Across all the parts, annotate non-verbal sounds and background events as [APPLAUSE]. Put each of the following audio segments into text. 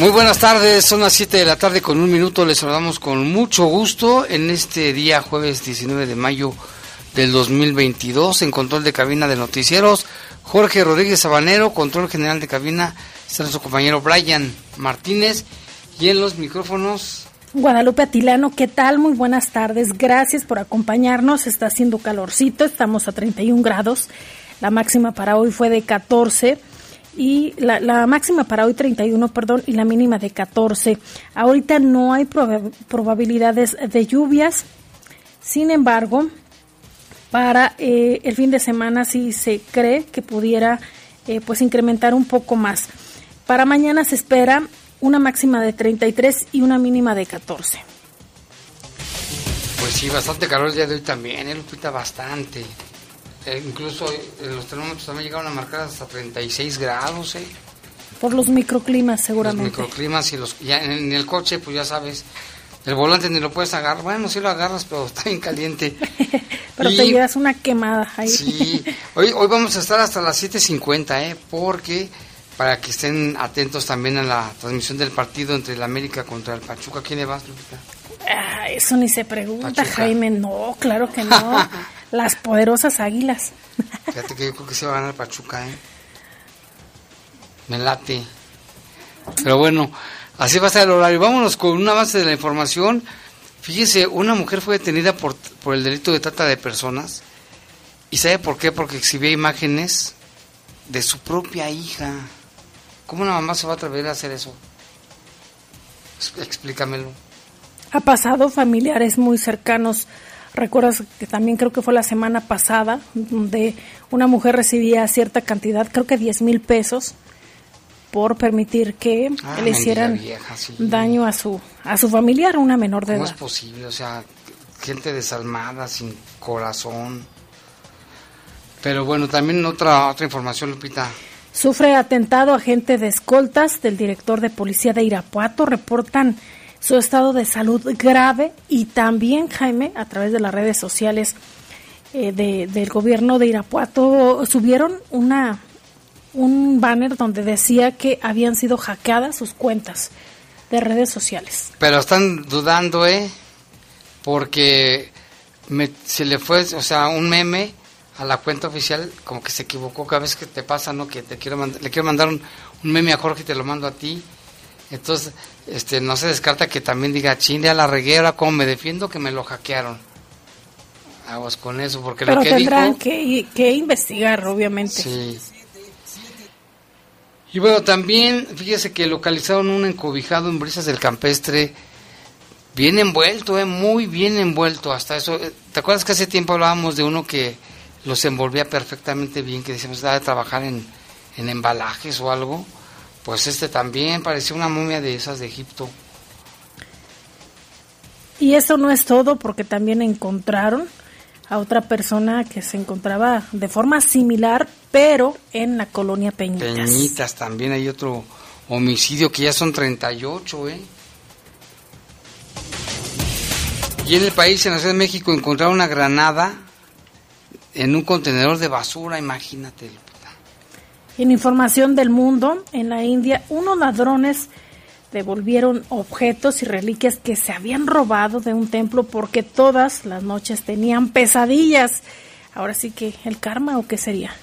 Muy buenas tardes, son las 7 de la tarde con un minuto, les saludamos con mucho gusto en este día jueves 19 de mayo del 2022 en control de cabina de noticieros. Jorge Rodríguez Sabanero, control general de cabina, está nuestro compañero Brian Martínez y en los micrófonos. Guadalupe Atilano, ¿qué tal? Muy buenas tardes. Gracias por acompañarnos. Está haciendo calorcito, estamos a 31 grados. La máxima para hoy fue de 14 y la, máxima para hoy 31, perdón, y la mínima de 14. Ahorita no hay probabilidades de lluvias. Sin embargo, para eh, el fin de semana sí se cree que pudiera eh, pues incrementar un poco más. Para mañana se espera una máxima de 33 y una mínima de 14. Pues sí, bastante calor el día de hoy también, ¿eh, Lupita? Bastante. Eh, incluso los termómetros también llegaron a marcar hasta 36 grados, ¿eh? Por los microclimas, seguramente. Los microclimas y los... Ya en el coche, pues ya sabes, el volante ni lo puedes agarrar. Bueno, sí lo agarras, pero [LAUGHS] está bien caliente. [LAUGHS] pero te llevas una quemada ahí. Sí, hoy, hoy vamos a estar hasta las 7.50, ¿eh? Porque para que estén atentos también a la transmisión del partido entre el América contra el Pachuca. ¿Quién le vas, Lupita? Ah, eso ni se pregunta, Jaime. No, claro que no. [LAUGHS] Las poderosas águilas. Fíjate que yo creo que se va a ganar Pachuca, ¿eh? Me late. Pero bueno, así va a estar el horario. Vámonos con un avance de la información. Fíjese, una mujer fue detenida por, por el delito de trata de personas. ¿Y sabe por qué? Porque exhibía imágenes de su propia hija. ¿Cómo una mamá se va a atrever a hacer eso? Explícamelo. Ha pasado familiares muy cercanos. Recuerdas que también creo que fue la semana pasada, donde una mujer recibía cierta cantidad, creo que 10 mil pesos, por permitir que ah, le hicieran daño a su a su familiar, una menor de edad. ¿Cómo es posible? O sea, gente desalmada, sin corazón. Pero bueno, también otra otra información, Lupita. Sufre atentado agente de escoltas del director de policía de Irapuato. Reportan su estado de salud grave y también, Jaime, a través de las redes sociales eh, del gobierno de Irapuato, subieron una un banner donde decía que habían sido hackeadas sus cuentas de redes sociales. Pero están dudando, ¿eh? Porque se le fue, o sea, un meme a la cuenta oficial, como que se equivocó cada vez que te pasa, ¿no? Que te quiero le quiero mandar un, meme a Jorge y te lo mando a ti. Entonces, este, no se descarta que también diga, chile a la reguera, ¿cómo me defiendo? Que me lo hackearon. Aguas con eso, porque Pero lo que tendrán que, que investigar, obviamente. Sí. Y bueno, también, fíjese que localizaron un encobijado en brisas del campestre, bien envuelto, eh, muy bien envuelto, hasta eso. Eh, ¿Te acuerdas que hace tiempo hablábamos de uno que los envolvía perfectamente bien, que decíamos, de trabajar en, en embalajes o algo, pues este también parecía una momia de esas de Egipto. Y eso no es todo, porque también encontraron a otra persona que se encontraba de forma similar, pero en la colonia Peñitas. Peñitas, también hay otro homicidio que ya son 38, ¿eh? Y en el país, en la Ciudad de México, encontraron una granada en un contenedor de basura, imagínate. En información del mundo, en la India, unos ladrones devolvieron objetos y reliquias que se habían robado de un templo porque todas las noches tenían pesadillas. Ahora sí que el karma o qué sería.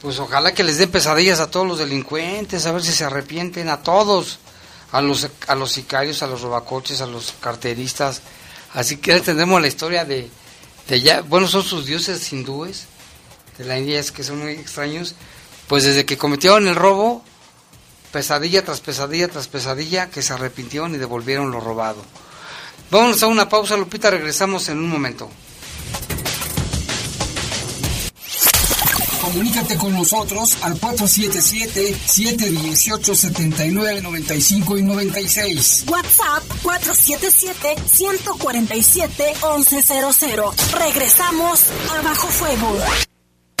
Pues ojalá que les den pesadillas a todos los delincuentes, a ver si se arrepienten a todos, a los a los sicarios, a los robacoches, a los carteristas. Así que tendremos la historia de, de ya, bueno, son sus dioses hindúes, de la India es que son muy extraños, pues desde que cometieron el robo, pesadilla tras pesadilla tras pesadilla, que se arrepintieron y devolvieron lo robado. Vámonos a una pausa, Lupita, regresamos en un momento. Comunícate con nosotros al 477-718-7995 y 96. WhatsApp 477-147-1100. Regresamos a Bajo Fuego.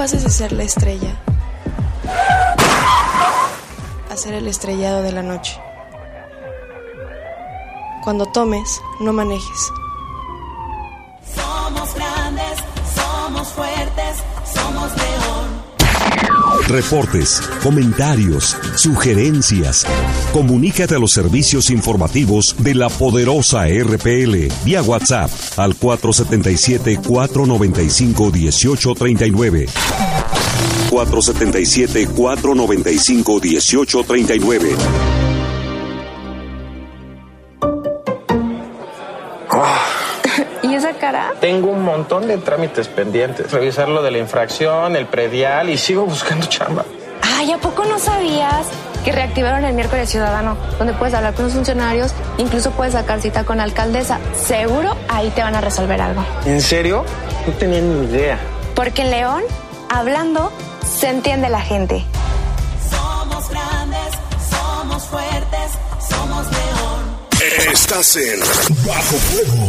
Pases de ser la estrella a ser el estrellado de la noche. Cuando tomes, no manejes. Somos grandes, somos fuertes, somos león. Reportes, comentarios, sugerencias. Comunícate a los servicios informativos de la poderosa RPL vía WhatsApp al 477-495-1839. 477-495-1839. [LAUGHS] ¿Y esa cara? Tengo un montón de trámites pendientes. Revisar lo de la infracción, el predial y sigo buscando chamba. Ay, ¿a poco no sabías que reactivaron el miércoles ciudadano? Donde puedes hablar con los funcionarios, incluso puedes sacar cita con la alcaldesa. Seguro ahí te van a resolver algo. ¿En serio? No tenía ni idea. Porque en León, hablando, se entiende la gente. Somos grandes, somos fuertes, somos león. Estás en Bajo Fuego.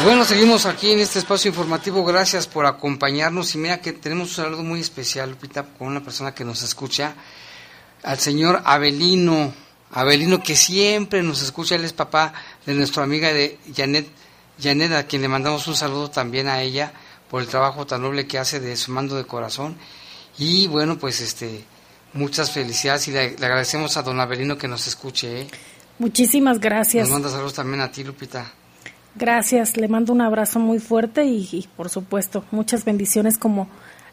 Y bueno, seguimos aquí en este espacio informativo. Gracias por acompañarnos. Y mira que tenemos un saludo muy especial, Lupita, con una persona que nos escucha, al señor Abelino. Abelino, que siempre nos escucha, él es papá de nuestra amiga de Janet, Janet, a quien le mandamos un saludo también a ella por el trabajo tan noble que hace de su mando de corazón. Y bueno, pues este, muchas felicidades y le, le agradecemos a don Abelino que nos escuche. ¿eh? Muchísimas gracias. Nos manda saludos también a ti, Lupita. Gracias, le mando un abrazo muy fuerte y, por supuesto muchas bendiciones como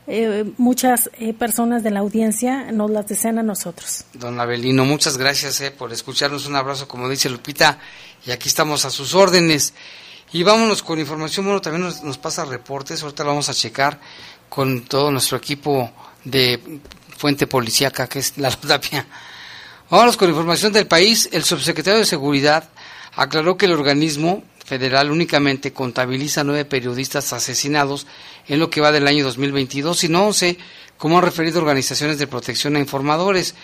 eh, muchas eh, personas de la audiencia nos las desean a nosotros. Don Abelino, muchas gracias eh, por escucharnos. Un abrazo, como dice Lupita, y aquí estamos a sus órdenes. Y vámonos con información. Bueno, también nos, nos pasa reportes. Ahorita lo vamos a checar con todo nuestro equipo de fuente policíaca, que es la [LAUGHS] Tapia. Vámonos con información del país. El subsecretario de Seguridad aclaró que el organismo federal únicamente contabiliza nueve periodistas asesinados en lo que va del año 2022, sino once, como han referido organizaciones de protección a informadores.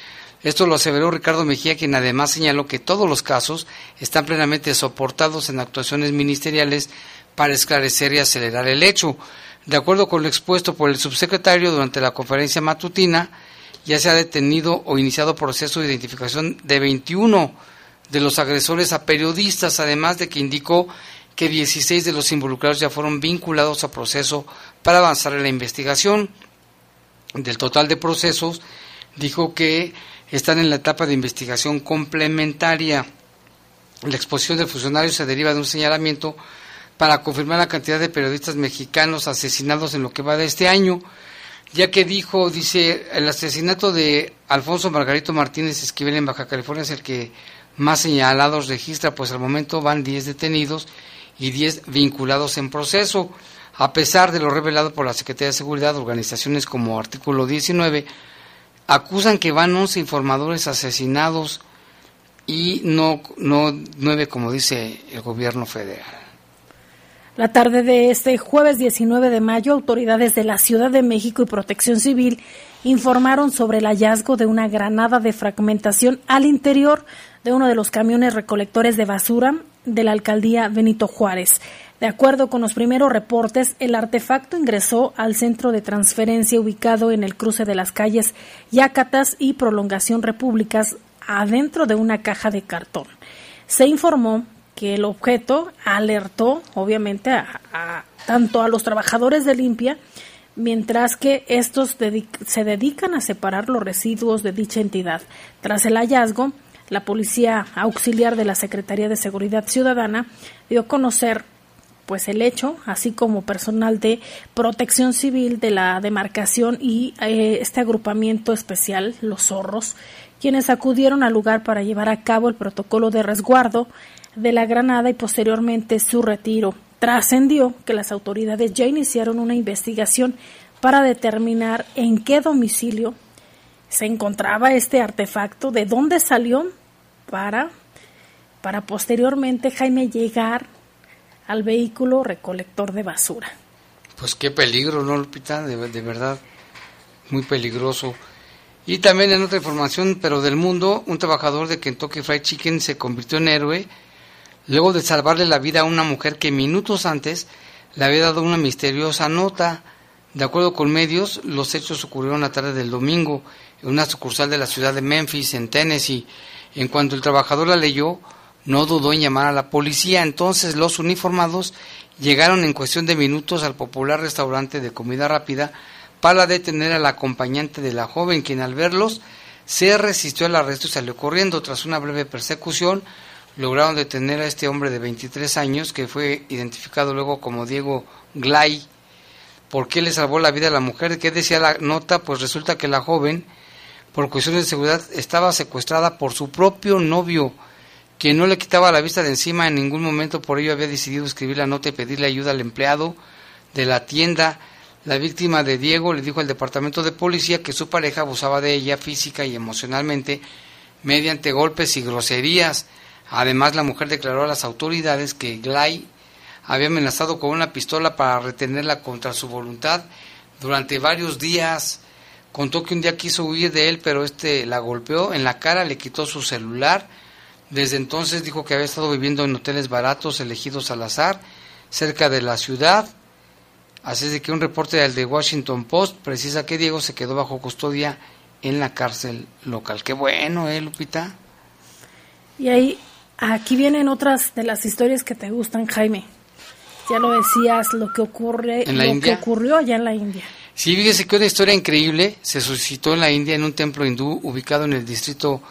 Esto lo aseveró Ricardo Mejía, quien además señaló que todos los casos están plenamente soportados en actuaciones ministeriales para esclarecer y acelerar el hecho. De acuerdo con lo expuesto por el subsecretario durante la conferencia matutina, ya se ha detenido o iniciado proceso de identificación de 21 de los agresores a periodistas, además de que indicó que 16 de los involucrados ya fueron vinculados a proceso para avanzar en la investigación. Del total de procesos, dijo que están en la etapa de investigación complementaria. La exposición del funcionario se deriva de un señalamiento para confirmar la cantidad de periodistas mexicanos asesinados en lo que va de este año, ya que dijo, dice, el asesinato de Alfonso Margarito Martínez Esquivel en Baja California es el que más señalados registra, pues al momento van 10 detenidos y 10 vinculados en proceso. A pesar de lo revelado por la Secretaría de Seguridad, organizaciones como Artículo 19 acusan que van 11 informadores asesinados y no, no 9 como dice el gobierno federal. La tarde de este jueves 19 de mayo, autoridades de la Ciudad de México y Protección Civil informaron sobre el hallazgo de una granada de fragmentación al interior de uno de los camiones recolectores de basura de la alcaldía Benito Juárez. De acuerdo con los primeros reportes, el artefacto ingresó al centro de transferencia ubicado en el cruce de las calles Yacatas y Prolongación Repúblicas adentro de una caja de cartón. Se informó que el objeto alertó, obviamente, a, tanto a los trabajadores de limpia, mientras que estos se dedican a separar los residuos de dicha entidad. Tras el hallazgo, la Policía Auxiliar de la Secretaría de Seguridad Ciudadana dio a conocer pues el hecho, así como personal de protección civil de la demarcación y eh, este agrupamiento especial, los zorros, quienes acudieron al lugar para llevar a cabo el protocolo de resguardo de la granada y posteriormente su retiro. Trascendió que las autoridades ya iniciaron una investigación para determinar en qué domicilio se encontraba este artefacto, de dónde salió para, para posteriormente Jaime llegar al vehículo recolector de basura. Pues qué peligro, ¿no, Lupita? De, de verdad, muy peligroso. Y también en otra información, pero del mundo, un trabajador de Kentucky Fried Chicken se convirtió en héroe luego de salvarle la vida a una mujer que minutos antes le había dado una misteriosa nota. De acuerdo con medios, los hechos ocurrieron la tarde del domingo una sucursal de la ciudad de Memphis, en Tennessee. En cuanto el trabajador la leyó, no dudó en llamar a la policía. Entonces los uniformados llegaron en cuestión de minutos al popular restaurante de comida rápida para detener al acompañante de la joven, quien al verlos se resistió al arresto y salió corriendo. Tras una breve persecución, lograron detener a este hombre de 23 años, que fue identificado luego como Diego Glay. ¿Por qué le salvó la vida a la mujer? ¿Qué decía la nota? Pues resulta que la joven, por cuestiones de seguridad, estaba secuestrada por su propio novio, quien no le quitaba la vista de encima en ningún momento, por ello había decidido escribir la nota y pedirle ayuda al empleado de la tienda. La víctima de Diego le dijo al departamento de policía que su pareja abusaba de ella física y emocionalmente mediante golpes y groserías. Además, la mujer declaró a las autoridades que Glay había amenazado con una pistola para retenerla contra su voluntad durante varios días. Contó que un día quiso huir de él, pero este la golpeó en la cara, le quitó su celular. Desde entonces dijo que había estado viviendo en hoteles baratos elegidos al azar, cerca de la ciudad. Así es de que un reporte del de Washington Post precisa que Diego se quedó bajo custodia en la cárcel local. Qué bueno, ¿eh, Lupita? Y ahí Aquí vienen otras de las historias que te gustan, Jaime. Ya lo decías, lo que ocurre, ¿En la lo India? que ocurrió allá en la India. Sí, fíjese que una historia increíble se suscitó en la India en un templo hindú ubicado en el distrito,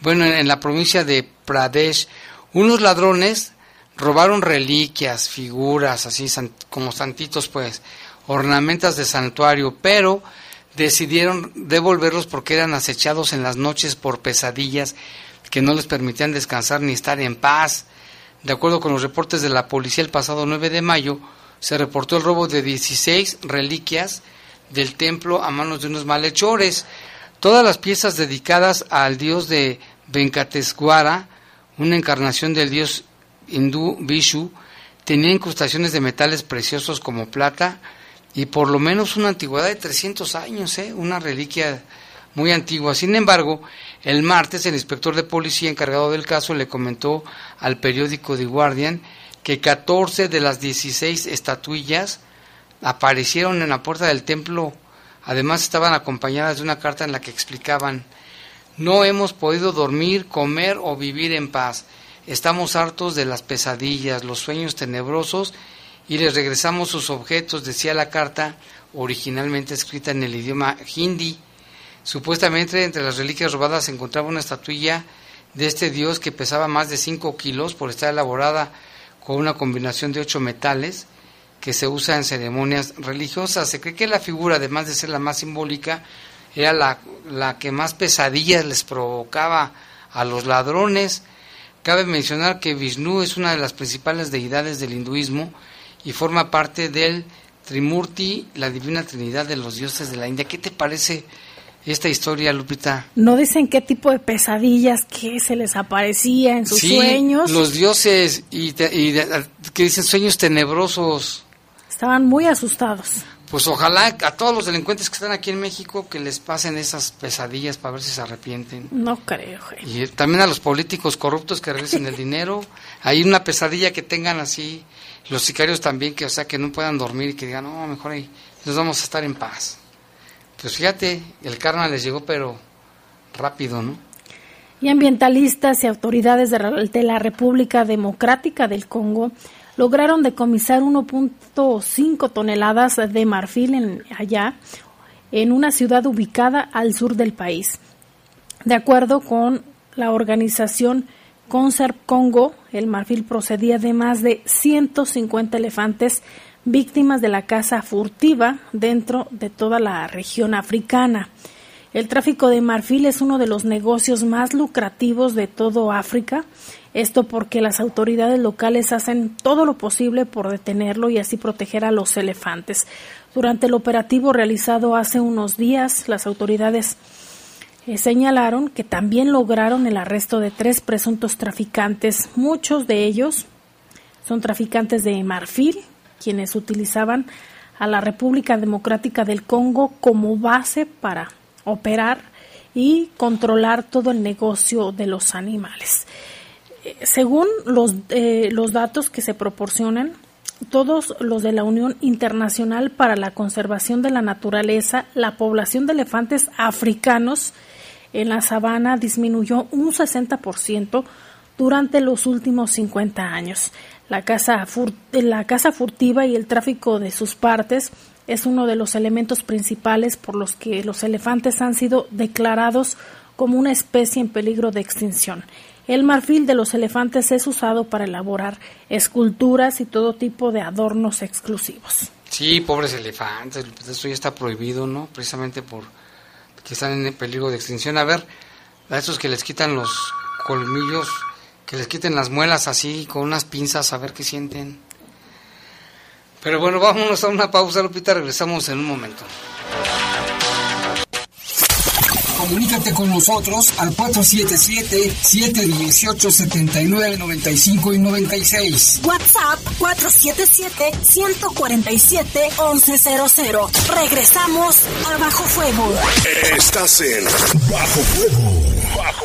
bueno, en la provincia de Pradesh. Unos ladrones robaron reliquias, figuras, así como santitos, pues, ornamentas de santuario, pero decidieron devolverlos porque eran acechados en las noches por pesadillas que no les permitían descansar ni estar en paz. De acuerdo con los reportes de la policía el pasado 9 de mayo, se reportó el robo de 16 reliquias del templo a manos de unos malhechores. Todas las piezas dedicadas al dios de Venkateswara, una encarnación del dios hindú Vishu, tenían incrustaciones de metales preciosos como plata y por lo menos una antigüedad de 300 años, ¿eh? una reliquia muy antigua. Sin embargo, el martes el inspector de policía encargado del caso le comentó al periódico The Guardian que 14 de las 16 estatuillas aparecieron en la puerta del templo. Además estaban acompañadas de una carta en la que explicaban no hemos podido dormir, comer o vivir en paz. Estamos hartos de las pesadillas, los sueños tenebrosos y les regresamos sus objetos, decía la carta, originalmente escrita en el idioma hindi. Supuestamente entre las reliquias robadas se encontraba una estatuilla de este dios que pesaba más de 5 kilos por estar elaborada con una combinación de ocho metales que se usa en ceremonias religiosas. Se cree que la figura, además de ser la más simbólica, era la, la que más pesadillas les provocaba a los ladrones. Cabe mencionar que Vishnu es una de las principales deidades del hinduismo y forma parte del Trimurti, la divina trinidad de los dioses de la India. ¿Qué te parece esta historia, Lupita? No dicen qué tipo de pesadillas que se les aparecía en sus sí, sueños. los dioses y, te- y de- que dicen sueños tenebrosos. Estaban muy asustados. Pues ojalá a todos los delincuentes que están aquí en México que les pasen esas pesadillas para ver si se arrepienten. No creo. Y también a los políticos corruptos que regresen el [LAUGHS] dinero. Hay una pesadilla que tengan así. Los sicarios también, que o sea, que no puedan dormir y que digan, no, mejor ahí nos vamos a estar en paz. Pues fíjate, el karma les llegó, pero rápido, ¿no? Y ambientalistas y autoridades de la, República Democrática del Congo lograron decomisar 1.5 toneladas de marfil en, allá, en una ciudad ubicada al sur del país. De acuerdo con la organización Conserve Congo, el marfil procedía de más de 150 elefantes víctimas de la caza furtiva dentro de toda la región africana. El tráfico de marfil es uno de los negocios más lucrativos de todo África, esto porque las autoridades locales hacen todo lo posible por detenerlo y así proteger a los elefantes. Durante el operativo realizado hace unos días, las autoridades eh, señalaron que también lograron el arresto de tres presuntos traficantes. Muchos de ellos son traficantes de marfil, quienes utilizaban a la República Democrática del Congo como base para operar y controlar todo el negocio de los animales. Eh, Según los, eh, los datos que se proporcionan, todos los de la Unión Internacional para la Conservación de la Naturaleza, la población de elefantes africanos en la sabana disminuyó un 60% durante los últimos 50 años. La caza, la caza furtiva y el tráfico de sus partes es uno de los elementos principales por los que los elefantes han sido declarados como una especie en peligro de extinción. El marfil de los elefantes es usado para elaborar esculturas y todo tipo de adornos exclusivos. Sí, pobres elefantes, eso ya está prohibido, ¿no? Precisamente por que están en peligro de extinción. A ver, a esos que les quitan los colmillos, que les quiten las muelas así con unas pinzas, a ver qué sienten. Pero bueno, vámonos a una pausa, Lupita, regresamos en un momento. Comunícate con nosotros al 477-718-7995 y 96. WhatsApp 477-147-1100. Regresamos a Bajo Fuego. Estás en Bajo Fuego. Bajo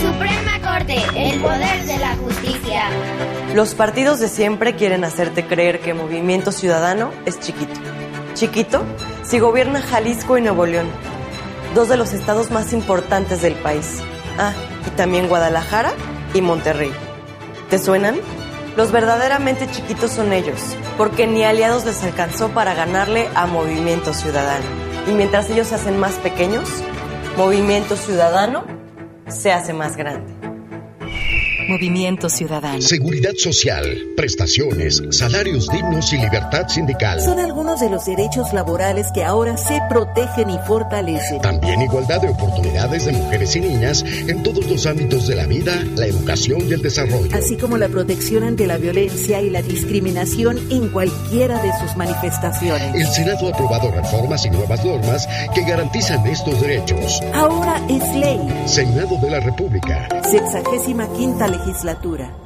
Suprema Corte, el poder de la justicia. Los partidos de siempre quieren hacerte creer que Movimiento Ciudadano es chiquito. Chiquito si gobierna Jalisco y Nuevo León, dos de los estados más importantes del país. Ah, y también Guadalajara y Monterrey. ¿Te suenan? Los verdaderamente chiquitos son ellos, porque ni aliados les alcanzó para ganarle a Movimiento Ciudadano. Y mientras ellos se hacen más pequeños, Movimiento Ciudadano se hace más grande. Movimiento Ciudadano. Seguridad social, prestaciones, salarios dignos y libertad sindical. Son algunos de los derechos laborales que ahora se protegen y fortalecen. También igualdad de oportunidades de mujeres y niñas en todos los ámbitos de la vida, la educación y el desarrollo. Así como la protección ante la violencia y la discriminación en cualquiera de sus manifestaciones. El Senado ha aprobado reformas y nuevas normas que garantizan estos derechos. Ahora es ley. Senado de la República. Sexagésima quinta legislatura.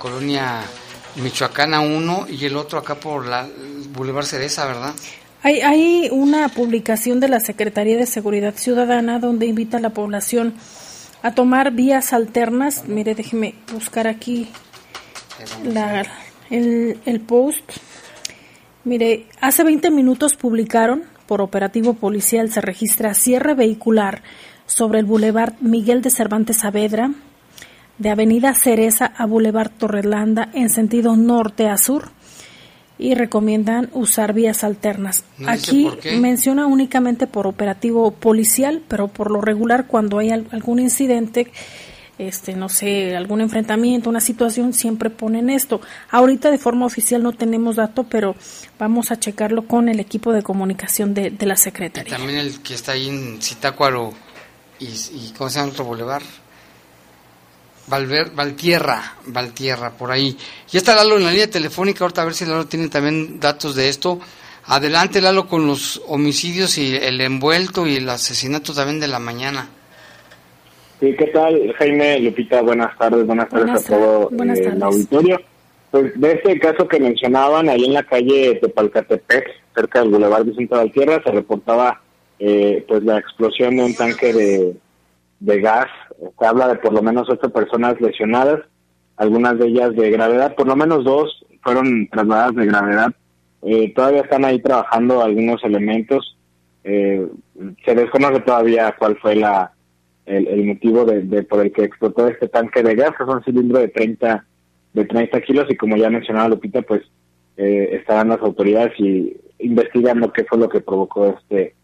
Colonia Michoacana 1 y el otro acá por la Boulevard Cereza, ¿verdad? Hay, hay una publicación de la Secretaría de Seguridad Ciudadana donde invita a la población a tomar vías alternas. Mire, déjeme buscar aquí la, el, el post. Mire, hace 20 minutos publicaron por operativo policial se registra cierre vehicular sobre el Boulevard Miguel de Cervantes Saavedra, de Avenida Cereza a Boulevard Torrelanda en sentido norte a sur y recomiendan usar vías alternas. No Aquí menciona únicamente por operativo policial, pero por lo regular cuando hay al- algún incidente, este no sé, algún enfrentamiento, una situación, siempre ponen esto. Ahorita de forma oficial no tenemos dato, pero vamos a checarlo con el equipo de comunicación de, de la Secretaría. También el que está ahí en Zitácuaro y, y ¿cómo se llama otro boulevard? Valver, Valtierra, Valtierra, por ahí. Ya está Lalo en la línea telefónica, ahorita a ver si Lalo tiene también datos de esto. Adelante Lalo con los homicidios y el envuelto y el asesinato también de la mañana. Sí, ¿qué tal, Jaime, Lupita? Buenas tardes, buenas tardes Buenas a todo buenas eh, el auditorio. Pues de este caso que mencionaban, ahí en la calle Tepalcatepec, cerca del Boulevard Vicente Valtierra, se reportaba eh, pues la explosión de un tanque de, de gas. Se habla de por lo menos ocho personas lesionadas, algunas de ellas de gravedad, por lo menos dos fueron trasladadas de gravedad. Eh, todavía están ahí trabajando algunos elementos. Eh, se desconoce todavía cuál fue la el, motivo de, de por el que explotó este tanque de gas, que es un cilindro de 30 de 30 kilos y como ya mencionaba Lupita, pues eh, estarán las autoridades y investigando qué fue lo que provocó este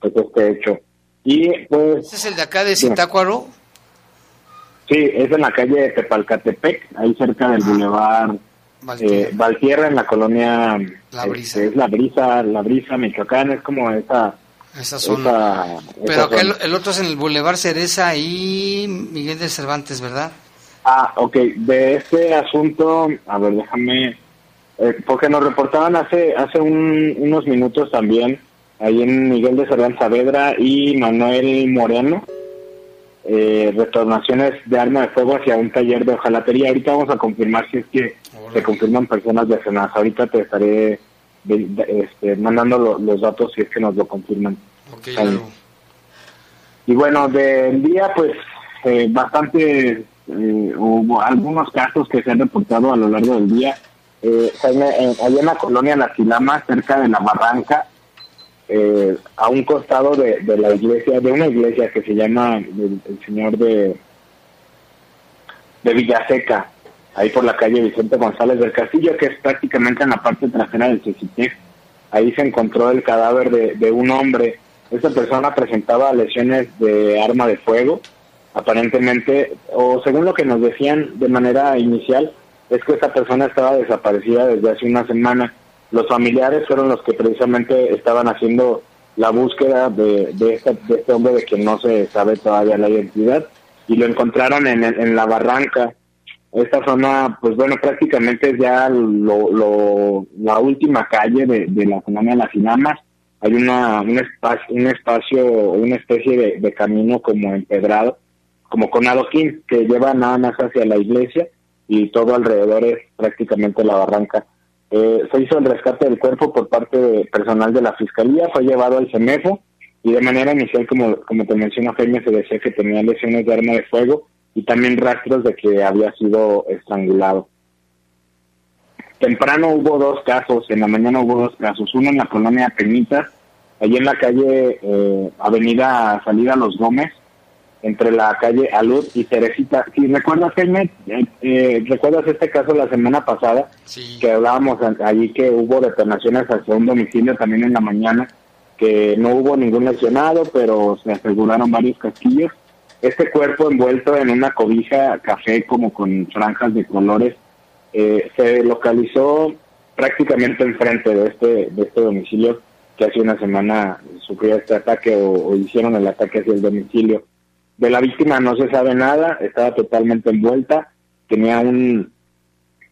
pues este hecho. Y pues ¿Este es el de acá de Zitácuaro? sí, es en la calle Tepalcatepec, ahí cerca del Boulevard eh, Valtierra, en la colonia La este, Brisa. es la brisa, la brisa Michoacán, es como esa Esa zona. esa- Pero esa acá el, zona. el otro es en el Boulevard Cereza y Miguel de Cervantes, ¿verdad? Ah, ok. De este asunto, a ver, déjame, eh, porque nos reportaban hace hace un- unos minutos también, ahí en Miguel de Cervantes Saavedra y Manuel Moreno, eh, retornaciones de arma de fuego hacia un taller de hojalatería. Ahorita vamos a confirmar si es que se confirman personas lesionadas. Ahorita te estaré de- de- este, mandando lo- los datos si es que nos lo confirman. Ok, Ahí. Lalo. Y bueno, del día, pues eh, bastante, eh, hubo algunos casos que se han reportado a lo largo del día. Eh, allá en la colonia La Quilama, cerca de la barranca, eh, a un costado de, de la iglesia, de una iglesia que se llama el, Señor de, de Villaseca, ahí por la calle Vicente González del Castillo, que es prácticamente en la parte trasera del Cecitec. Ahí se encontró el cadáver de, de un hombre. Esta persona presentaba lesiones de arma de fuego, aparentemente, o según lo que nos decían de manera inicial, es que esta persona estaba desaparecida desde hace una semana. Los familiares fueron los que precisamente estaban haciendo la búsqueda de, de, esta- de este hombre de que no se sabe todavía la identidad y lo encontraron en, en la barranca. Esta zona, pues bueno, prácticamente es ya lo, lo- la última calle de, la colonia de las Inamas. Hay una, un, espacio, un espacio, una especie de, de camino como empedrado, como con adoquín, que lleva nada más hacia la iglesia y todo alrededor es prácticamente la barranca. Eh, se hizo el rescate del cuerpo por parte de personal de la fiscalía, fue llevado al CEMEFO y de manera inicial, como, como te mencionó Jaime, se decía que tenía lesiones de arma de fuego y también rastros de que había sido estrangulado. Temprano hubo dos casos, en la mañana hubo dos casos, uno en la colonia Peñitas, allí en la calle eh, Avenida Salida Los Gómez, entre la calle Alud y Teresita. Si recuerdas, Jaime, eh, eh, recuerdas este caso la semana pasada, que hablábamos allí que hubo detonaciones hacia un domicilio también en la mañana, que no hubo ningún lesionado, pero se aseguraron varios casquillos. Este cuerpo envuelto en una cobija café como con franjas de colores, eh, se localizó prácticamente enfrente de este, de este domicilio que hace una semana sufrió este ataque o, o hicieron el ataque hacia el domicilio. De la víctima no se sabe nada, estaba totalmente envuelta, tenía un,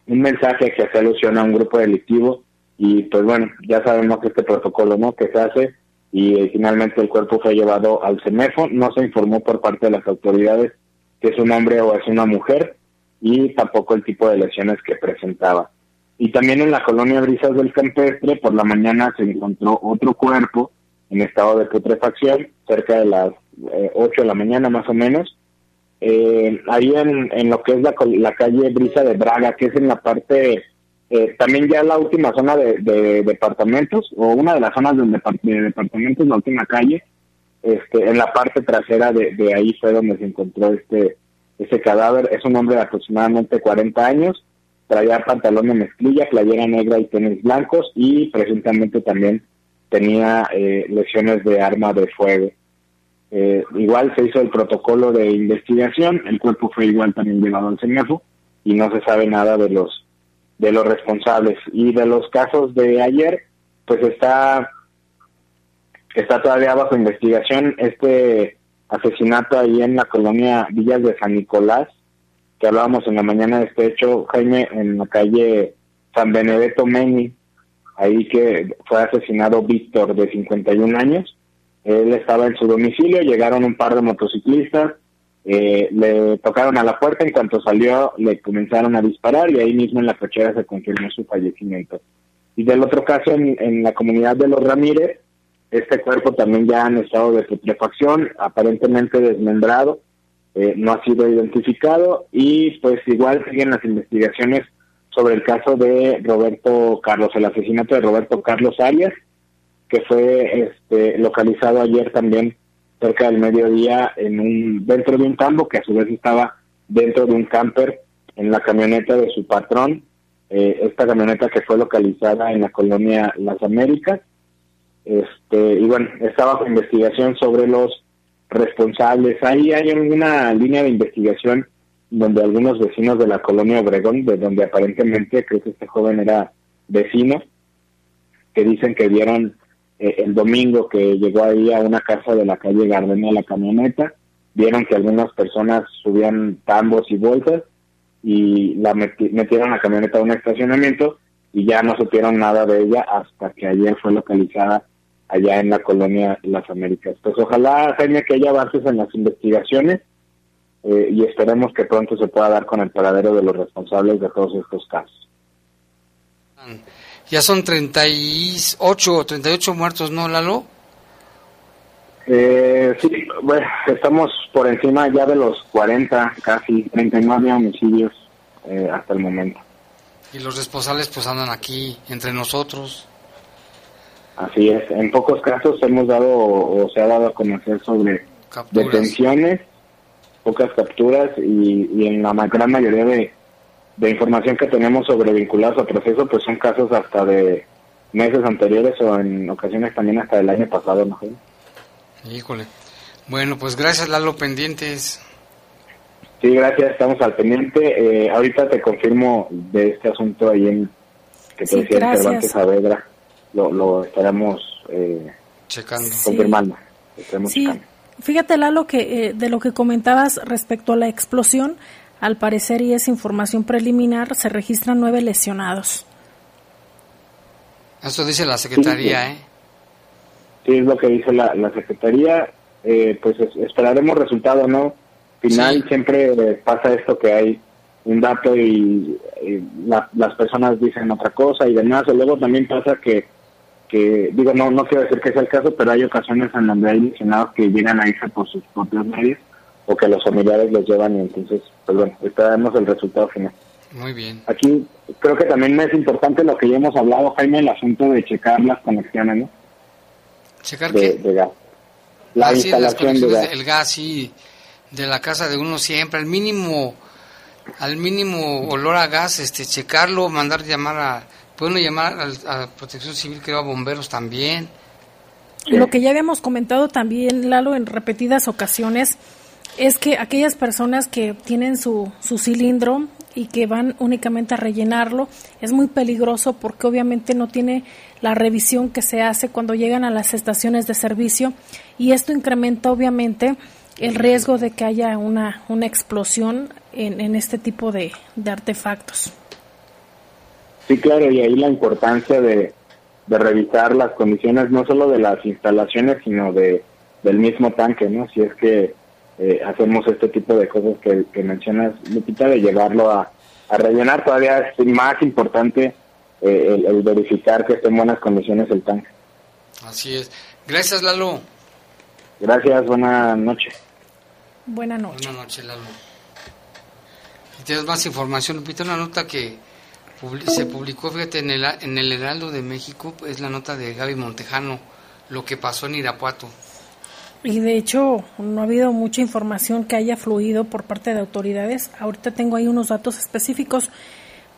un mensaje que hacía alusión a un grupo delictivo y pues bueno, ya sabemos este protocolo no que se hace y eh, finalmente el cuerpo fue llevado al CEMEFO, no se informó por parte de las autoridades que es un hombre o es una mujer y tampoco el tipo de lesiones que presentaba. Y también en la colonia Brisas del Campestre, por la mañana se encontró otro cuerpo en estado de putrefacción, cerca de las eh, 8 de la mañana más o menos. Eh, ahí en, en lo que es la, la calle Brisa de Braga, que es en la parte, eh, también ya la última zona de, de departamentos, o una de las zonas de, de departamentos, la última calle, este, en la parte trasera de, de ahí fue donde se encontró este, ese cadáver. Es un hombre de aproximadamente 40 años, traía pantalón de mezclilla, playera negra y tenis blancos y presuntamente también tenía eh, lesiones de arma de fuego. Eh, igual se hizo el protocolo de investigación, el cuerpo fue igual también llevado al CEMEFO y no se sabe nada de los de los responsables. Y de los casos de ayer, pues está está todavía bajo investigación este asesinato ahí en la colonia Villas de San Nicolás, que hablábamos en la mañana de este hecho, Jaime, en la calle San Benedetto Meni, ahí que fue asesinado Víctor de 51 años. Él estaba en su domicilio, llegaron un par de motociclistas, eh, le tocaron a la puerta, en cuanto salió le comenzaron a disparar y ahí mismo en la cochera se confirmó su fallecimiento. Y del otro caso, en, en la comunidad de los Ramírez, este cuerpo también ya en estado de putrefacción, aparentemente desmembrado, eh, no ha sido identificado y pues igual siguen las investigaciones sobre el caso de Roberto Carlos, el asesinato de Roberto Carlos Arias, que fue este, localizado ayer también cerca del mediodía en un dentro de un campo que a su vez estaba dentro de un camper en la camioneta de su patrón, eh, esta camioneta que fue localizada en la colonia Las Américas este, y bueno, está bajo investigación sobre los responsables. Ahí hay una línea de investigación donde algunos vecinos de la colonia Obregón, de donde aparentemente creo que este joven era vecino, que dicen que vieron eh, el domingo que llegó ahí a una casa de la calle Gardenia la camioneta, vieron que algunas personas subían tambos y bolsas y la metieron la camioneta a un estacionamiento y ya no supieron nada de ella hasta que ayer fue localizada allá en la colonia Las Américas. Pues ojalá, Jaime, que haya avances en las investigaciones eh, y esperemos que pronto se pueda dar con el paradero de los responsables de todos estos casos. Ya son 38, 38 muertos, ¿no, Lalo? Eh, sí, bueno, estamos por encima ya de los 40, casi 39 homicidios eh, hasta el momento. Y los responsables pues andan aquí entre nosotros. Así es, en pocos casos hemos dado o se ha dado a conocer sobre detenciones, pocas capturas y, en la gran mayoría de, información que tenemos sobre vinculados al proceso, pues son casos hasta de meses anteriores o en ocasiones también hasta el año pasado, ¿no? Híjole. Bueno, pues gracias Lalo, pendientes. Sí, gracias, estamos al pendiente. Eh, ahorita te confirmo de este asunto ahí en que te decía Cervantes Saavedra lo, lo estaremos eh, checando. confirmando. Sí. Fíjate, Lalo, que eh, de lo que comentabas respecto a la explosión, al parecer, y es información preliminar, se registran nueve lesionados. Eso dice la Secretaría, sí, ¿eh? Sí, es lo que dice la, la Secretaría. Eh, pues esperaremos resultado, ¿no? Final siempre pasa esto que hay un dato y, las personas dicen otra cosa y demás. Y luego también pasa que que digo no no quiero decir que sea el caso pero hay ocasiones en donde hay lesionados que llegan a irse por sus propios medios o que los familiares los llevan y entonces pues bueno esperamos el resultado final. Muy bien. Aquí creo que también es importante lo que ya hemos hablado Jaime el asunto de checar las conexiones no checar de, qué? de gas. La Ah, sí, instalación de conexiones gas. del gas sí de la casa de uno siempre al mínimo al mínimo olor a gas este checarlo mandar llamar a puede uno llamar al- a, Protección Civil creo a bomberos también. Lo que ya habíamos comentado también, Lalo, en repetidas ocasiones, es que aquellas personas que tienen su, su cilindro y que van únicamente a rellenarlo, es muy peligroso porque obviamente no tiene la revisión que se hace cuando llegan a las estaciones de servicio y esto incrementa obviamente el riesgo de que haya una, una explosión en, en este tipo de, de artefactos. Sí, claro, y ahí la importancia de, de revisar las condiciones no solo de las instalaciones, sino de del mismo tanque, ¿no? Si es que eh, hacemos este tipo de cosas que, que mencionas, Lupita, de llevarlo a, a rellenar. Todavía es más importante eh, el, el verificar que esté en buenas condiciones el tanque. Así es. Gracias, Lalo. Gracias, buena noche. Buenas noches. Buenas noches, Lalo. Si tienes más información, Lupita, una nota que se publicó, fíjate, en el, en el Heraldo de México, es la nota de Gaby Montejano, lo que pasó en Irapuato. Y de hecho, no ha habido mucha información que haya fluido por parte de autoridades. Ahorita tengo ahí unos datos específicos,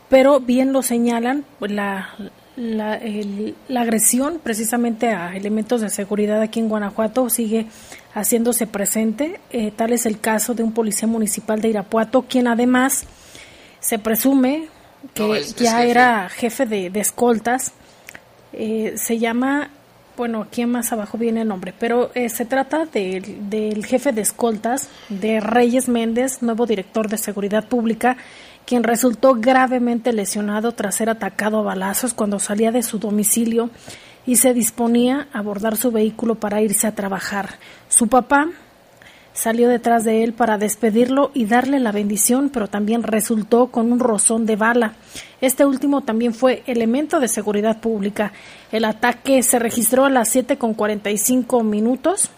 pero bien lo señalan, pues, la, la, el- la agresión precisamente a elementos de seguridad aquí en Guanajuato sigue haciéndose presente. Eh, tal es el caso de un policía municipal de Irapuato, quien además se presume que No, es- es ya jefe. era jefe de, de escoltas. Eh, se llama, bueno, aquí más abajo viene el nombre, pero eh, se trata del- del jefe de escoltas de Reyes Méndez, nuevo director de seguridad pública, quien resultó gravemente lesionado tras ser atacado a balazos cuando salía de su domicilio y se disponía a abordar su vehículo para irse a trabajar. Su papá salió detrás de él para despedirlo y darle la bendición, pero también resultó con un rozón de bala. Este último también fue elemento de seguridad pública. El ataque se registró a las 7 con 45 minutos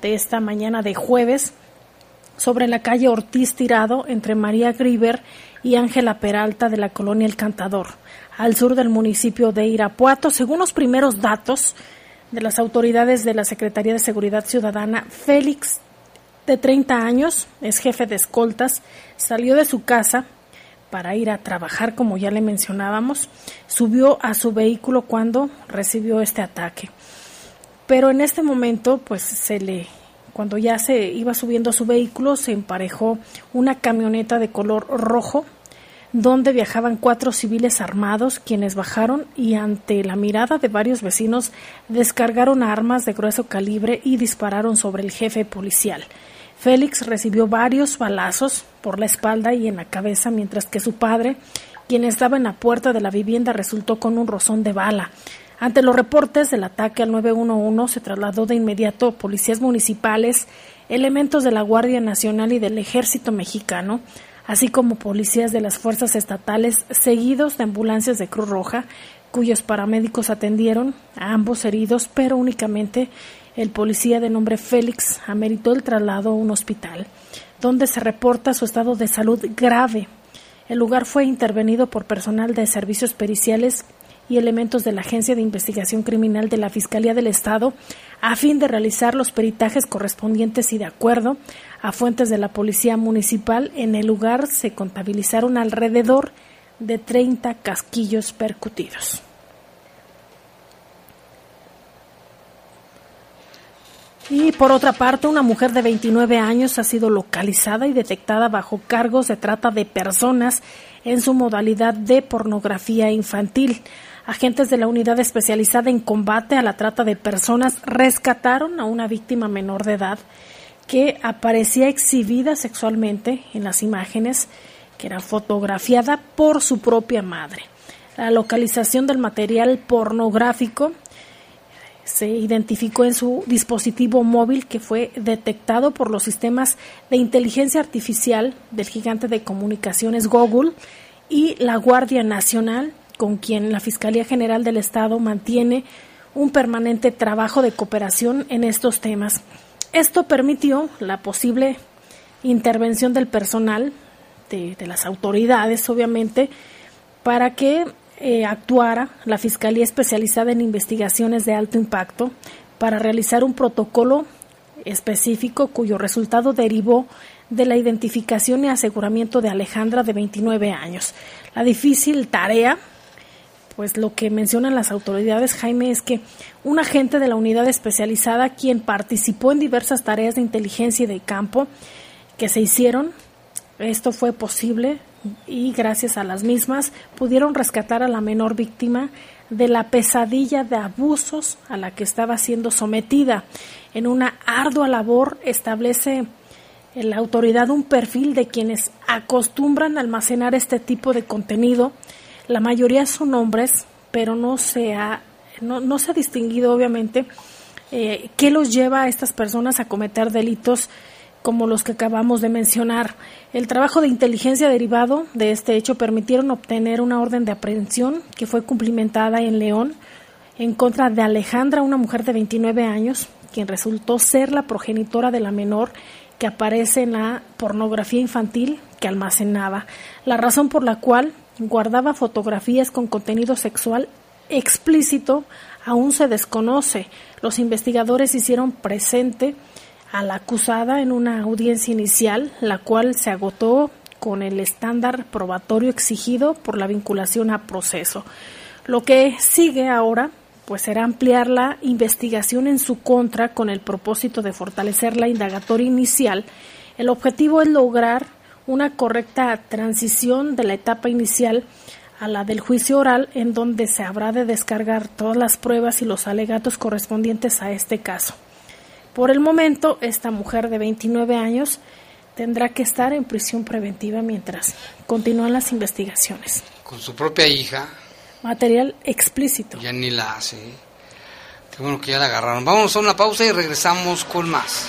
de esta mañana de jueves sobre la calle Ortiz Tirado entre María Griver y Ángela Peralta de la colonia El Cantador, al sur del municipio de Irapuato. Según los primeros datos de las autoridades de la Secretaría de Seguridad Ciudadana, Félix, de 30 años, es jefe de escoltas, salió de su casa para ir a trabajar, como ya le mencionábamos, subió a su vehículo cuando recibió este ataque. Pero en este momento, pues se le, cuando ya se iba subiendo a su vehículo, se emparejó una camioneta de color rojo donde viajaban cuatro civiles armados quienes bajaron y ante la mirada de varios vecinos descargaron armas de grueso calibre y dispararon sobre el jefe policial. Félix recibió varios balazos por la espalda y en la cabeza, mientras que su padre, quien estaba en la puerta de la vivienda, resultó con un rozón de bala. Ante los reportes del ataque al 911 se trasladó de inmediato policías municipales, elementos de la Guardia Nacional y del Ejército Mexicano, así como policías de las fuerzas estatales, seguidos de ambulancias de Cruz Roja, cuyos paramédicos atendieron a ambos heridos, pero únicamente el policía de nombre Félix ameritó el traslado a un hospital, donde se reporta su estado de salud grave. El lugar fue intervenido por personal de servicios periciales y elementos de la Agencia de Investigación Criminal de la Fiscalía del Estado a fin de realizar los peritajes correspondientes y de acuerdo a fuentes de la Policía Municipal, en el lugar se contabilizaron alrededor de 30 casquillos percutidos. Y por otra parte, una mujer de 29 años ha sido localizada y detectada bajo cargos de trata de personas en su modalidad de pornografía infantil. Agentes de la unidad especializada en combate a la trata de personas rescataron a una víctima menor de edad que aparecía exhibida sexualmente en las imágenes que era fotografiada por su propia madre. La localización del material pornográfico se identificó en su dispositivo móvil que fue detectado por los sistemas de inteligencia artificial del gigante de comunicaciones Google y la Guardia Nacional, con quien la Fiscalía General del Estado mantiene un permanente trabajo de cooperación en estos temas. Esto permitió la posible intervención del personal, de, de las autoridades, obviamente, para que eh, actuara la Fiscalía Especializada en Investigaciones de Alto Impacto para realizar un protocolo específico cuyo resultado derivó de la identificación y aseguramiento de Alejandra de 29 años. La difícil tarea, pues lo que mencionan las autoridades, Jaime, es que un agente de la unidad especializada quien participó en diversas tareas de inteligencia y de campo que se hicieron, esto fue posible y gracias a las mismas pudieron rescatar a la menor víctima de la pesadilla de abusos a la que estaba siendo sometida. En una ardua labor establece la autoridad un perfil de quienes acostumbran almacenar este tipo de contenido. La mayoría son hombres, pero no se ha, no, no se ha distinguido obviamente eh, qué los lleva a estas personas a cometer delitos como los que acabamos de mencionar. El trabajo de inteligencia derivado de este hecho permitieron obtener una orden de aprehensión que fue cumplimentada en León en contra de Alejandra, una mujer de 29 años, quien resultó ser la progenitora de la menor que aparece en la pornografía infantil que almacenaba, la razón por la cual guardaba fotografías con contenido sexual explícito aún se desconoce. Los investigadores hicieron presente a la acusada en una audiencia inicial, la cual se agotó con el estándar probatorio exigido por la vinculación a proceso. Lo que sigue ahora pues será ampliar la investigación en su contra con el propósito de fortalecer la indagatoria inicial. El objetivo es lograr una correcta transición de la etapa inicial a la del juicio oral en donde se habrá de descargar todas las pruebas y los alegatos correspondientes a este caso. Por el momento, esta mujer de 29 años tendrá que estar en prisión preventiva mientras continúan las investigaciones. Con su propia hija. Material explícito. Ya ni la hace. Qué bueno que ya la agarraron. Vamos a una pausa y regresamos con más.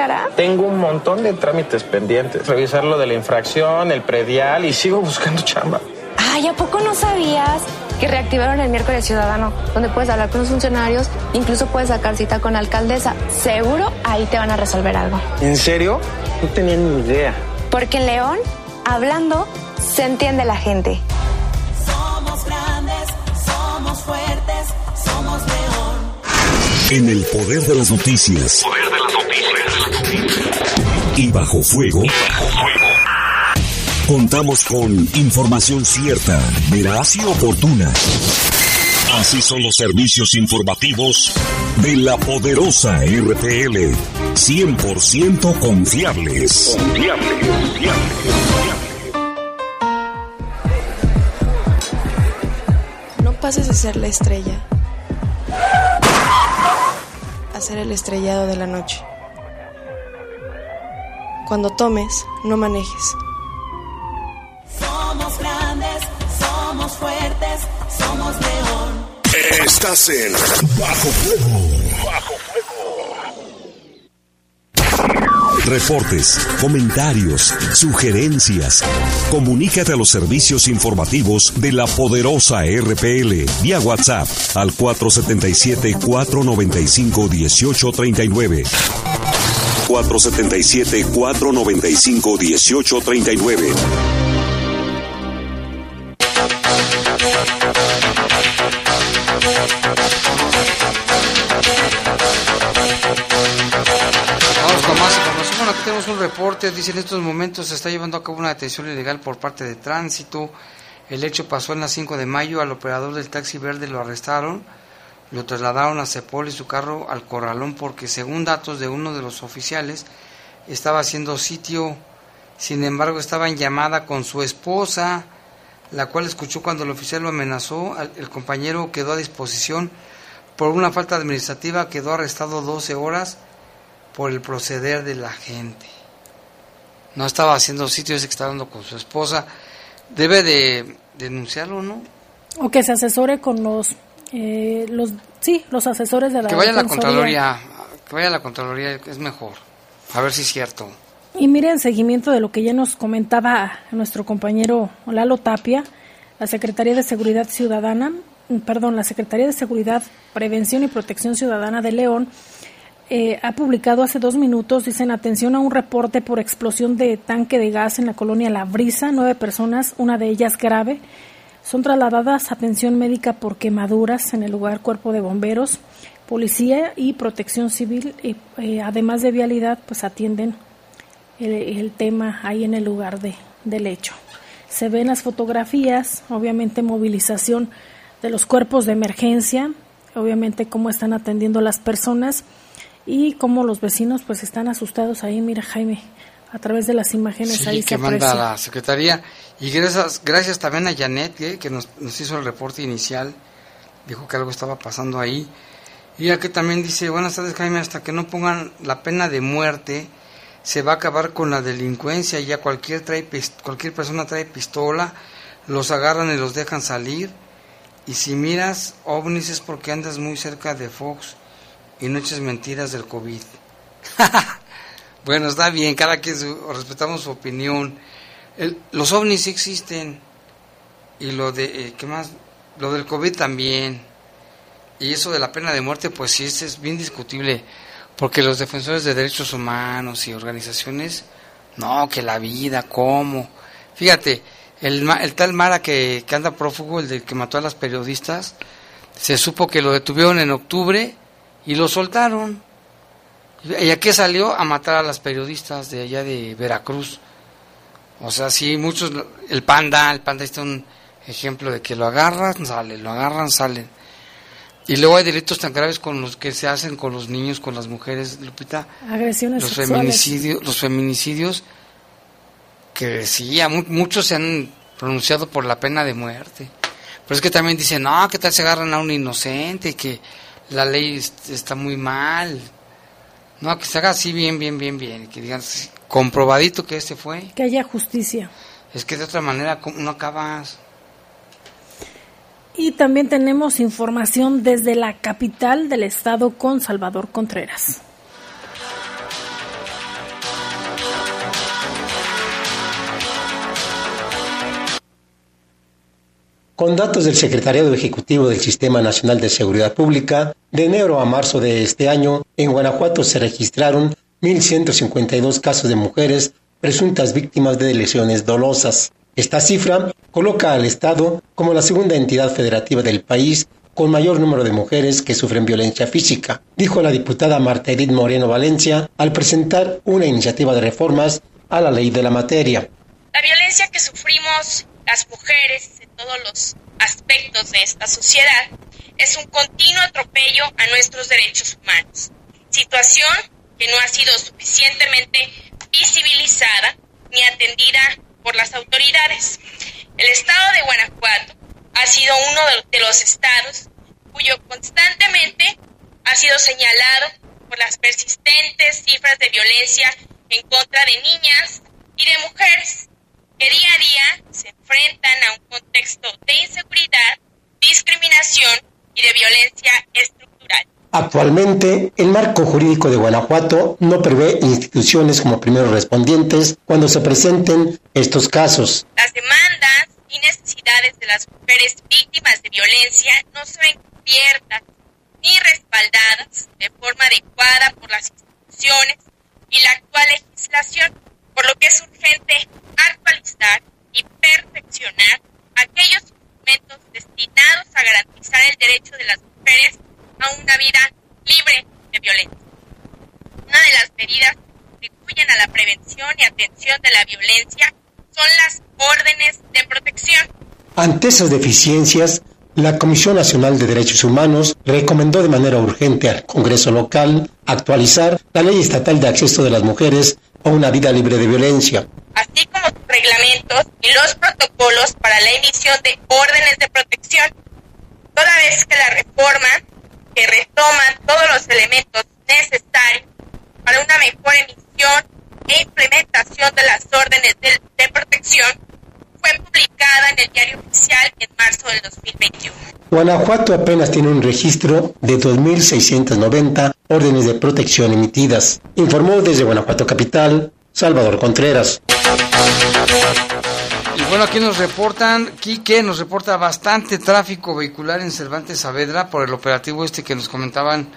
Cara? Tengo un montón de trámites pendientes. Revisar lo de la infracción, el predial y sigo buscando chamba. Ay, ¿a poco no sabías que reactivaron el miércoles ciudadano? Donde puedes hablar con los funcionarios, incluso puedes sacar cita con la alcaldesa. Seguro ahí te van a resolver algo. ¿En serio? No tenía ni idea. Porque en León, hablando, se entiende la gente. Somos grandes, somos fuertes, somos león. En el poder de las noticias. Poder Y bajo fuego. Contamos con información cierta, veraz y oportuna. Así son los servicios informativos de la poderosa RTL. 100% confiables. Confiables, confiables. No pases de ser la estrella a ser el estrellado de la noche. Cuando tomes, no manejes. Somos grandes, somos fuertes, somos león. Estás en Bajo Fuego. Bajo fuego. Reportes, comentarios, sugerencias. Comunícate a los servicios informativos de la poderosa RPL vía WhatsApp al 477-495-1839. 477-495-1839. Vamos con más información. Aquí tenemos un reporte. Dice en estos momentos se está llevando a cabo una detención ilegal por parte de tránsito. El hecho pasó en las 5 de mayo. Al operador del taxi verde lo arrestaron. Lo trasladaron a Cepol y su carro al corralón porque según datos de uno de los oficiales estaba haciendo sitio. Sin embargo, estaba en llamada con su esposa, la cual escuchó cuando el oficial lo amenazó. El compañero quedó a disposición por una falta administrativa, quedó arrestado 12 horas por el proceder de la gente. No estaba haciendo sitio, ese que estaba hablando con su esposa. Debe de denunciarlo, ¿no? O que se asesore con los, eh, los sí, los asesores de la Que vaya a la. Contraloría, que vaya a la Contraloría, es mejor. A ver si es cierto. Y mire, en seguimiento de lo que ya nos comentaba nuestro compañero Lalo Tapia, la Secretaría de Seguridad Ciudadana, mm, perdón, la Secretaría de Seguridad, Prevención y Protección Ciudadana de León eh, ha publicado hace dos minutos, dicen atención a un reporte por explosión de tanque de gas en la colonia La Brisa, nueve personas, una de ellas grave, son trasladadas a atención médica por quemaduras en el lugar cuerpo de bomberos, policía y protección civil, y, eh, además de vialidad, pues atienden el, el tema ahí en el lugar de, del hecho. Se ven las fotografías, obviamente movilización de los cuerpos de emergencia, obviamente cómo están atendiendo las personas y cómo los vecinos pues están asustados ahí, mira Jaime, a través de las imágenes Sí, ahí que se manda la secretaría. Y gracias, gracias también a Janet, eh, que nos, nos hizo el reporte inicial. Dijo que algo estaba pasando ahí. Y ya que también dice, buenas tardes Jaime, hasta que no pongan la pena de muerte, se va a acabar con la delincuencia. Ya cualquier, trae, cualquier persona trae pistola, los agarran y los dejan salir. Y si miras ovnis es porque andas muy cerca de Fox y no eches mentiras del COVID. [LAUGHS] Bueno, está bien, cada quien respetamos su opinión. El- los ovnis sí existen. Y lo de, eh, ¿qué más? Lo del COVID también. Y eso de la pena de muerte, pues sí, es, es bien discutible. Porque los defensores de derechos humanos y organizaciones, no, que la vida, ¿cómo? Fíjate, el, el tal Mara que, que anda prófugo, el del que mató a las periodistas, se supo que lo detuvieron en octubre y lo soltaron. ¿Y a qué salió? A matar a las periodistas de allá de Veracruz. O sea, sí, muchos, el panda, el panda está un ejemplo de que lo agarran, salen, lo agarran, salen. Y luego hay delitos tan graves con los que se hacen con los niños, con las mujeres, Lupita. Agresiones Los sexuales. feminicidios, los feminicidios, que sí, ya mu- muchos se han pronunciado por la pena de muerte. Pero es que también dicen, no, ¿qué tal se agarran a un inocente? Que la ley est- está muy mal. No, que se haga así bien, bien, bien, bien. Que digan, comprobadito que este fue. Que haya justicia. Es que de otra manera ¿cómo no acabas. Y también tenemos información desde la capital del estado con Salvador Contreras. Con datos del Secretariado Ejecutivo del Sistema Nacional de Seguridad Pública, de enero a marzo de este año, en Guanajuato se registraron 1.152 casos de mujeres presuntas víctimas de lesiones dolosas. Esta cifra coloca al Estado como la segunda entidad federativa del país con mayor número de mujeres que sufren violencia física, dijo la diputada Marta Edith Moreno Valencia al presentar una iniciativa de reformas a la ley de la materia. La violencia que sufrimos las mujeres todos los aspectos de esta sociedad es un continuo atropello a nuestros derechos humanos, situación que no ha sido suficientemente visibilizada ni atendida por las autoridades. El estado de Guanajuato ha sido uno de- los estados cuyo constantemente ha sido señalado por las persistentes cifras de violencia en contra de niñas y de mujeres que día a día se enfrentan a un contexto de inseguridad, discriminación y de violencia estructural. Actualmente, el marco jurídico de Guanajuato no prevé instituciones como primeros respondientes cuando se presenten estos casos. Las demandas y necesidades de las mujeres víctimas de violencia no se ven cubiertas ni respaldadas de forma adecuada por las instituciones y la actual legislación, por lo que es urgente actualizar y perfeccionar aquellos instrumentos destinados a garantizar el derecho de las mujeres a una vida libre de violencia. Una de las medidas que contribuyen a la prevención y atención de la violencia son las órdenes de protección. Ante esas deficiencias, la Comisión Nacional de Derechos Humanos recomendó de manera urgente al Congreso local actualizar la Ley Estatal de Acceso de las Mujeres a una vida libre de violencia. así como sus reglamentos y los protocolos para la emisión de órdenes de protección, toda vez que la reforma, que retoma todos los elementos necesarios para una mejor emisión e implementación de las órdenes de, de protección, fue publicada en el Diario Oficial en marzo del 2021. Guanajuato apenas tiene un registro de 2.690 órdenes de protección emitidas, informó desde Guanajuato Capital Salvador Contreras. Y bueno, aquí nos reportan, Quique nos reporta bastante tráfico vehicular en Cervantes Saavedra por el operativo este que nos comentaban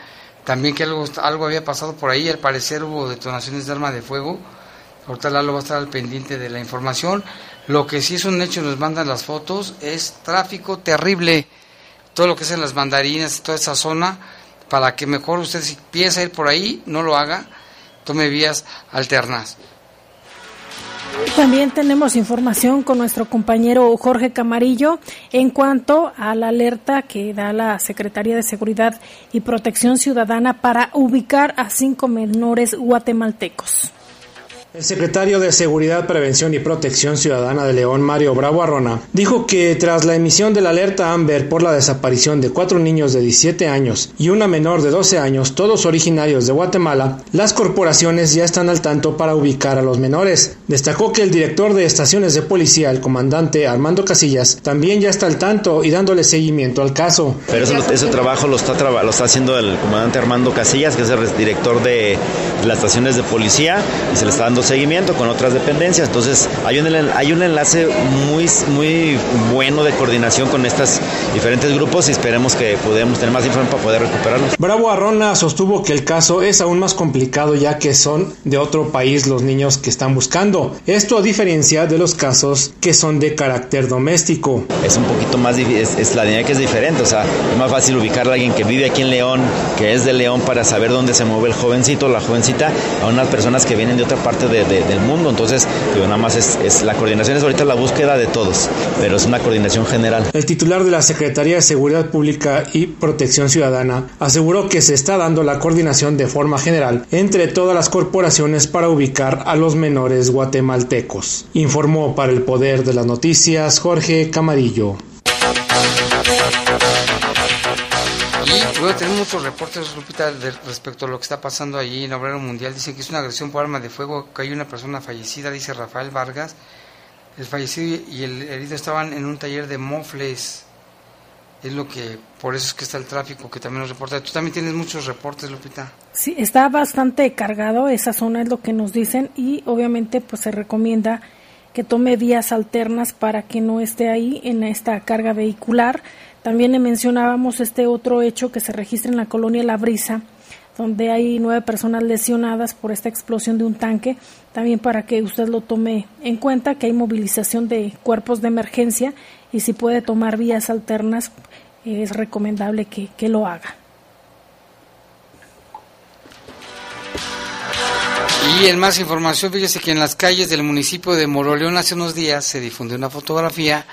también que algo, algo había pasado por ahí, al parecer hubo detonaciones de arma de fuego. Ahorita Lalo va a estar al pendiente de la información. Lo que sí es un hecho, nos mandan las fotos, es tráfico terrible. Todo lo que es en las mandarinas, toda esa zona, para que mejor usted si piensa ir por ahí, no lo haga, tome vías alternas. También tenemos información con nuestro compañero Jorge Camarillo en cuanto a la alerta que da la Secretaría de Seguridad y Protección Ciudadana para ubicar a cinco menores guatemaltecos. El secretario de Seguridad, Prevención y Protección Ciudadana de León, Mario Bravo Arrona, dijo que tras la emisión de la alerta Amber por la desaparición de cuatro niños de 17 años y una menor de 12 años, todos originarios de Guatemala, las corporaciones ya están al tanto para ubicar a los menores. Destacó que el director de estaciones de policía, el comandante Armando Casillas, también ya está al tanto y dándole seguimiento al caso. Pero ese, trabajo lo está, lo está haciendo el comandante Armando Casillas, que es el director de las estaciones de policía, y se le está dando seguimiento con otras dependencias. Entonces hay un, hay un enlace muy, muy bueno de coordinación con estos diferentes grupos y esperemos que podamos tener más información para poder recuperarlos. Bravo Arrona sostuvo que el caso es aún más complicado ya que son de otro país los niños que están buscando. Esto a diferencia de los casos que son de carácter doméstico. Es un poquito más difícil, es, la dinámica es diferente, o sea, es más fácil ubicar a alguien que vive aquí en León, que es de León para saber dónde se mueve el jovencito, la jovencita, a unas personas que vienen de otra parte de del mundo. Entonces, nada más es, la coordinación es ahorita la búsqueda de todos, pero es una coordinación general. El titular de la Secretaría de Seguridad Pública y Protección Ciudadana aseguró que se está dando la coordinación de forma general entre todas las corporaciones para ubicar a los menores guatemaltecos. Informó para el Poder de las Noticias Jorge Camarillo. Bueno, tenemos muchos reportes, Lupita, respecto a lo que está pasando allí en Obrero Mundial. Dicen que es una agresión por arma de fuego, que hay una persona fallecida, dice Rafael Vargas. El fallecido y el herido estaban en un taller de mofles. Es lo que, por eso es que está el tráfico, que también nos reporta. Tú también tienes muchos reportes, Lupita. Sí, está bastante cargado, esa zona es lo que nos dicen y obviamente pues se recomienda que tome vías alternas para que no esté ahí en esta carga vehicular también le mencionábamos este otro hecho que se registra en la colonia La Brisa, donde hay nueve personas lesionadas por esta explosión de un tanque. También para que usted lo tome en cuenta que hay movilización de cuerpos de emergencia y si puede tomar vías alternas es recomendable que, que lo haga. Y en más información, fíjese que en las calles del municipio de Moroleón hace unos días se difundió una fotografía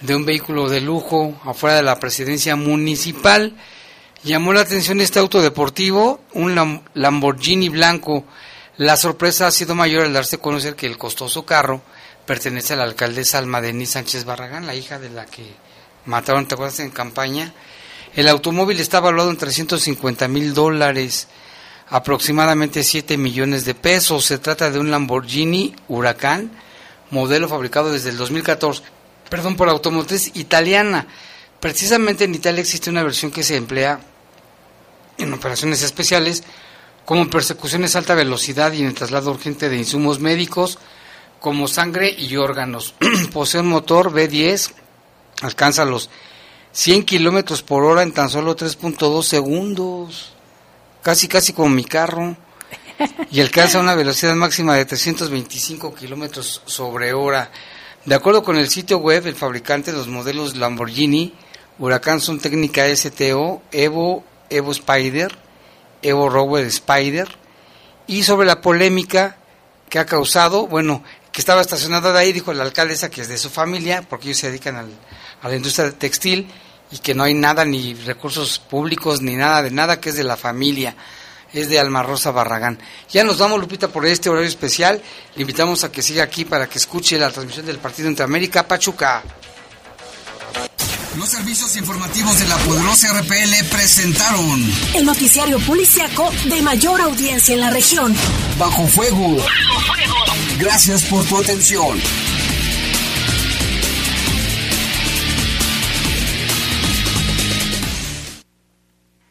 de un vehículo de lujo afuera de la presidencia municipal. Llamó la atención este auto deportivo, un Lamborghini blanco. La sorpresa ha sido mayor al darse a conocer que el costoso carro pertenece a la alcaldesa Alma Sánchez Barragán, la hija de la que mataron, ¿te en campaña. El automóvil está valuado en 350 mil dólares, aproximadamente 7 millones de pesos. Se trata de un Lamborghini Huracán, modelo fabricado desde el 2014 perdón, por automotriz italiana. Precisamente en Italia existe una versión que se emplea en operaciones especiales como persecuciones a alta velocidad y en el traslado urgente de insumos médicos como sangre y órganos. [CLEARS THROAT] Posee un motor B10, alcanza los 100 kilómetros por hora en tan solo 3.2 segundos, casi casi como mi carro, y alcanza una velocidad máxima de 325 kilómetros sobre hora. De acuerdo con el sitio web, el fabricante de los modelos Lamborghini Huracán son técnica STO, Evo, Evo Spider, Evo Rover Spider, y sobre la polémica que ha causado, bueno, que estaba estacionada de ahí, dijo la alcaldesa que es de su familia, porque ellos se dedican a la industria textil y que no hay nada, ni recursos públicos, ni nada de nada, que es de la familia es de Alma Rosa Barragán. Ya nos damos, Lupita, por este horario especial. Le invitamos a que siga aquí para que escuche la transmisión del partido entre América Pachuca. Los servicios informativos de la poderosa RPL presentaron el noticiario policiaco de mayor audiencia en la región. Bajo fuego. Bajo fuego. Gracias por tu atención.